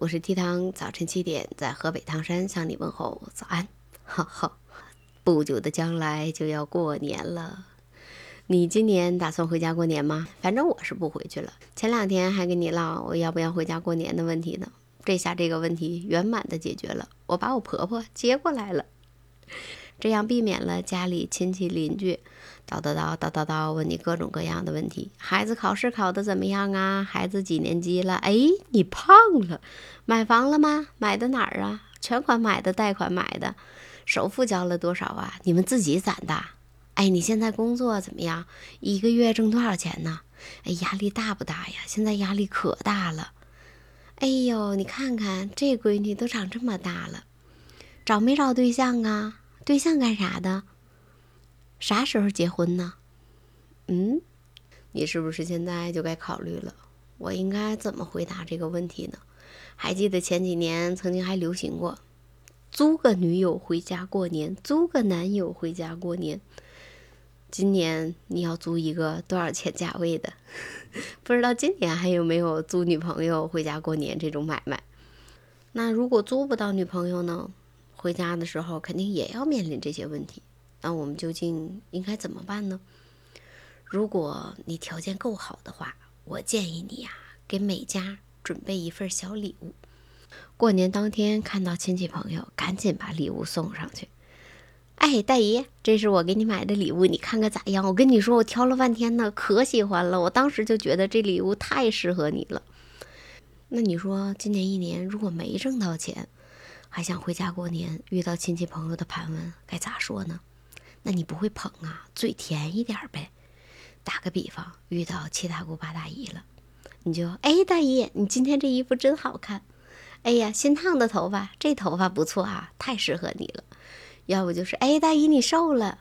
我是提汤，早晨七点在河北唐山向你问候早安。哈哈，不久的将来就要过年了，你今年打算回家过年吗？反正我是不回去了。前两天还跟你唠我要不要回家过年的问题呢，这下这个问题圆满的解决了，我把我婆婆接过来了。这样避免了家里亲戚邻居叨叨叨叨叨叨问你各种各样的问题。孩子考试考得怎么样啊？孩子几年级了？哎，你胖了？买房了吗？买的哪儿啊？全款买的，贷款买的？首付交了多少啊？你们自己攒的？哎，你现在工作怎么样？一个月挣多少钱呢？哎，压力大不大呀？现在压力可大了。哎呦，你看看这闺女都长这么大了，找没找对象啊？对象干啥的？啥时候结婚呢？嗯，你是不是现在就该考虑了？我应该怎么回答这个问题呢？还记得前几年曾经还流行过，租个女友回家过年，租个男友回家过年。今年你要租一个多少钱价位的？不知道今年还有没有租女朋友回家过年这种买卖？那如果租不到女朋友呢？回家的时候肯定也要面临这些问题，那我们究竟应该怎么办呢？如果你条件够好的话，我建议你呀，给每家准备一份小礼物。过年当天看到亲戚朋友，赶紧把礼物送上去。哎，大姨，这是我给你买的礼物，你看看咋样？我跟你说，我挑了半天呢，可喜欢了。我当时就觉得这礼物太适合你了。那你说，今年一年如果没挣到钱？还想回家过年，遇到亲戚朋友的盘问，该咋说呢？那你不会捧啊，嘴甜一点呗。打个比方，遇到七大姑八大姨了，你就哎，大姨，你今天这衣服真好看。哎呀，新烫的头发，这头发不错啊，太适合你了。要不就是哎，大姨你瘦了，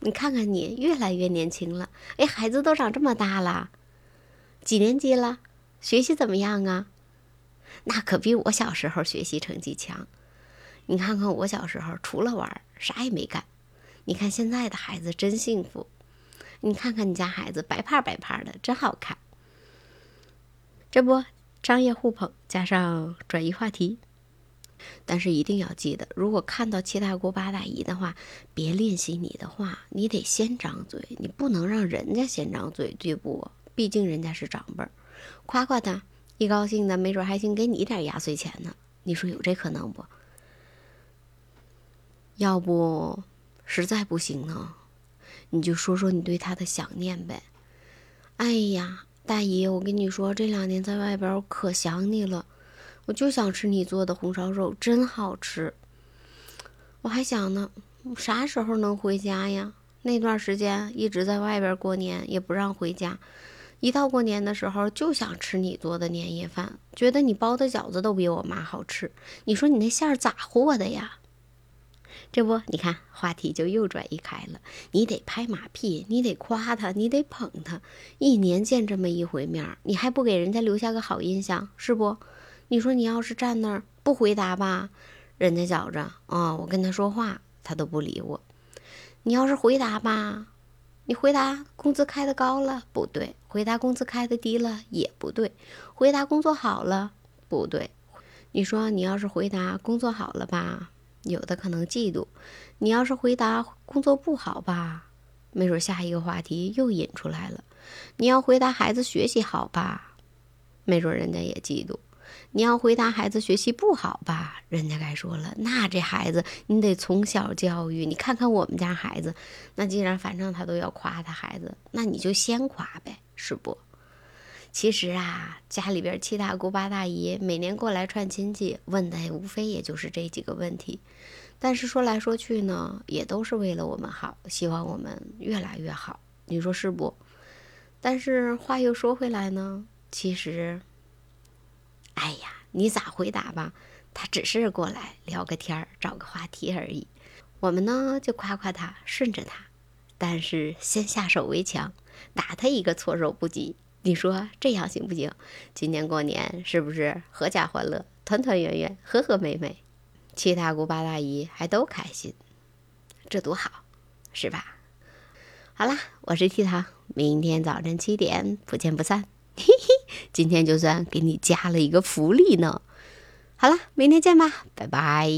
你看看你越来越年轻了。哎，孩子都长这么大了，几年级了？学习怎么样啊？那可比我小时候学习成绩强。你看看我小时候，除了玩啥也没干。你看现在的孩子真幸福。你看看你家孩子白胖白胖的，真好看。这不，商业互捧加上转移话题。但是一定要记得，如果看到七大姑八大姨的话，别练习你的话，你得先张嘴，你不能让人家先张嘴，对不？毕竟人家是长辈，夸夸他，一高兴的，没准还行给你点压岁钱呢。你说有这可能不？要不，实在不行呢，你就说说你对他的想念呗。哎呀，大姨，我跟你说，这两年在外边，我可想你了，我就想吃你做的红烧肉，真好吃。我还想呢，啥时候能回家呀？那段时间一直在外边过年，也不让回家，一到过年的时候就想吃你做的年夜饭，觉得你包的饺子都比我妈好吃。你说你那馅儿咋和的呀？这不，你看话题就又转移开了。你得拍马屁，你得夸他，你得捧他。一年见这么一回面，你还不给人家留下个好印象，是不？你说你要是站那儿不回答吧，人家觉着啊，我跟他说话，他都不理我。你要是回答吧，你回答工资开的高了不对，回答工资开的低了也不对，回答工作好了不对。你说你要是回答工作好了吧？有的可能嫉妒，你要是回答工作不好吧，没准下一个话题又引出来了。你要回答孩子学习好吧，没准人家也嫉妒。你要回答孩子学习不好吧，人家该说了，那这孩子你得从小教育。你看看我们家孩子，那既然反正他都要夸他孩子，那你就先夸呗，是不？其实啊，家里边七大姑八大姨每年过来串亲戚，问的无非也就是这几个问题。但是说来说去呢，也都是为了我们好，希望我们越来越好。你说是不？但是话又说回来呢，其实，哎呀，你咋回答吧？他只是过来聊个天儿，找个话题而已。我们呢就夸夸他，顺着他，但是先下手为强，打他一个措手不及。你说这样行不行？今年过年是不是阖家欢乐、团团圆圆、和和美美？七大姑八大姨还都开心，这多好，是吧？好啦，我是 T 糖，明天早晨七点不见不散。嘿嘿，今天就算给你加了一个福利呢，好了，明天见吧，拜拜。